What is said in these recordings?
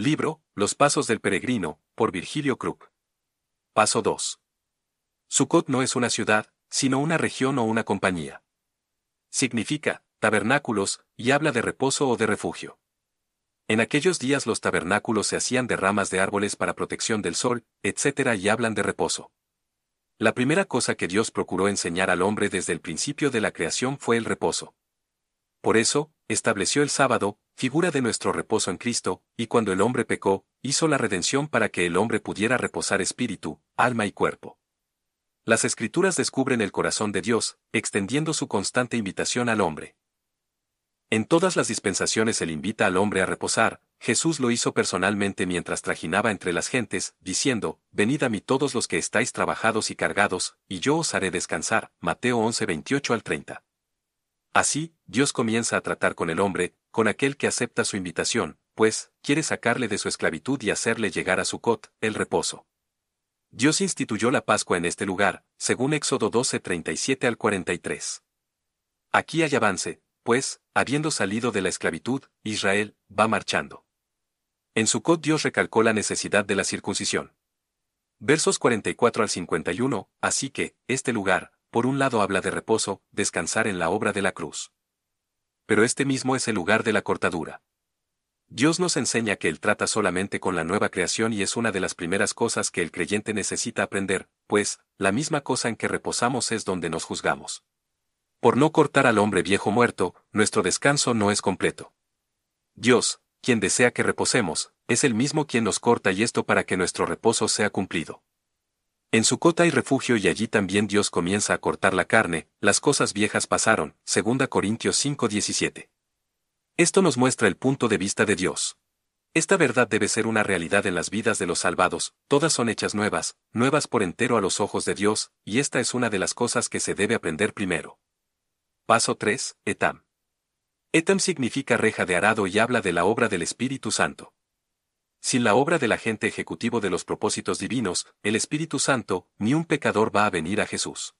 Libro, Los Pasos del Peregrino, por Virgilio Krupp. Paso 2. Sukkot no es una ciudad, sino una región o una compañía. Significa, tabernáculos, y habla de reposo o de refugio. En aquellos días los tabernáculos se hacían de ramas de árboles para protección del sol, etc. y hablan de reposo. La primera cosa que Dios procuró enseñar al hombre desde el principio de la creación fue el reposo. Por eso, estableció el sábado, figura de nuestro reposo en Cristo, y cuando el hombre pecó, hizo la redención para que el hombre pudiera reposar espíritu, alma y cuerpo. Las escrituras descubren el corazón de Dios, extendiendo su constante invitación al hombre. En todas las dispensaciones Él invita al hombre a reposar, Jesús lo hizo personalmente mientras trajinaba entre las gentes, diciendo, Venid a mí todos los que estáis trabajados y cargados, y yo os haré descansar. Mateo 11 28 al 30. Así, Dios comienza a tratar con el hombre, con aquel que acepta su invitación, pues, quiere sacarle de su esclavitud y hacerle llegar a su cot, el reposo. Dios instituyó la Pascua en este lugar, según Éxodo 12 37 al 43. Aquí hay avance, pues, habiendo salido de la esclavitud, Israel va marchando. En Sucot Dios recalcó la necesidad de la circuncisión. Versos 44 al 51, así que, este lugar, por un lado habla de reposo, descansar en la obra de la cruz. Pero este mismo es el lugar de la cortadura. Dios nos enseña que Él trata solamente con la nueva creación y es una de las primeras cosas que el creyente necesita aprender, pues, la misma cosa en que reposamos es donde nos juzgamos. Por no cortar al hombre viejo muerto, nuestro descanso no es completo. Dios, quien desea que reposemos, es el mismo quien nos corta y esto para que nuestro reposo sea cumplido. En su cota hay refugio y allí también Dios comienza a cortar la carne, las cosas viejas pasaron, 2 Corintios 5:17. Esto nos muestra el punto de vista de Dios. Esta verdad debe ser una realidad en las vidas de los salvados, todas son hechas nuevas, nuevas por entero a los ojos de Dios, y esta es una de las cosas que se debe aprender primero. Paso 3. Etam. Etam significa reja de arado y habla de la obra del Espíritu Santo. Sin la obra del agente ejecutivo de los propósitos divinos, el Espíritu Santo, ni un pecador va a venir a Jesús.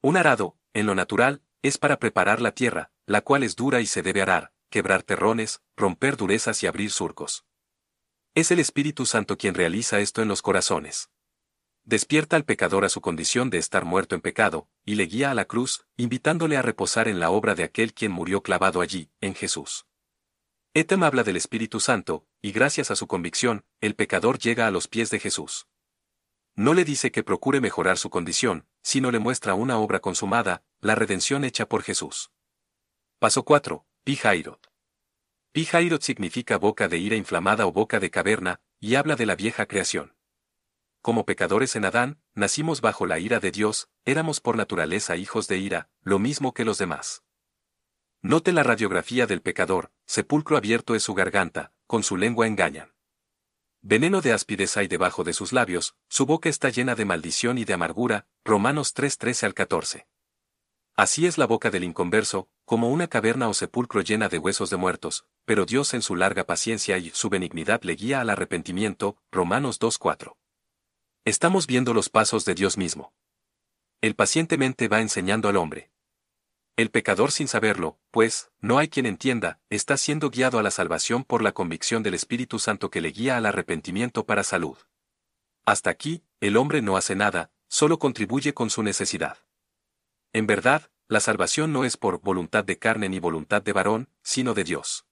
Un arado, en lo natural, es para preparar la tierra, la cual es dura y se debe arar, quebrar terrones, romper durezas y abrir surcos. Es el Espíritu Santo quien realiza esto en los corazones despierta al pecador a su condición de estar muerto en pecado, y le guía a la cruz, invitándole a reposar en la obra de aquel quien murió clavado allí, en Jesús. Etem habla del Espíritu Santo, y gracias a su convicción, el pecador llega a los pies de Jesús. No le dice que procure mejorar su condición, sino le muestra una obra consumada, la redención hecha por Jesús. Paso 4. Pijairot. Pijairot significa boca de ira inflamada o boca de caverna, y habla de la vieja creación. Como pecadores en Adán, nacimos bajo la ira de Dios, éramos por naturaleza hijos de ira, lo mismo que los demás. Note la radiografía del pecador, sepulcro abierto es su garganta, con su lengua engañan. Veneno de aspidez hay debajo de sus labios, su boca está llena de maldición y de amargura, Romanos 3:13 al 14. Así es la boca del inconverso, como una caverna o sepulcro llena de huesos de muertos, pero Dios en su larga paciencia y su benignidad le guía al arrepentimiento, Romanos 2:4. Estamos viendo los pasos de Dios mismo. Él pacientemente va enseñando al hombre. El pecador sin saberlo, pues, no hay quien entienda, está siendo guiado a la salvación por la convicción del Espíritu Santo que le guía al arrepentimiento para salud. Hasta aquí, el hombre no hace nada, solo contribuye con su necesidad. En verdad, la salvación no es por voluntad de carne ni voluntad de varón, sino de Dios.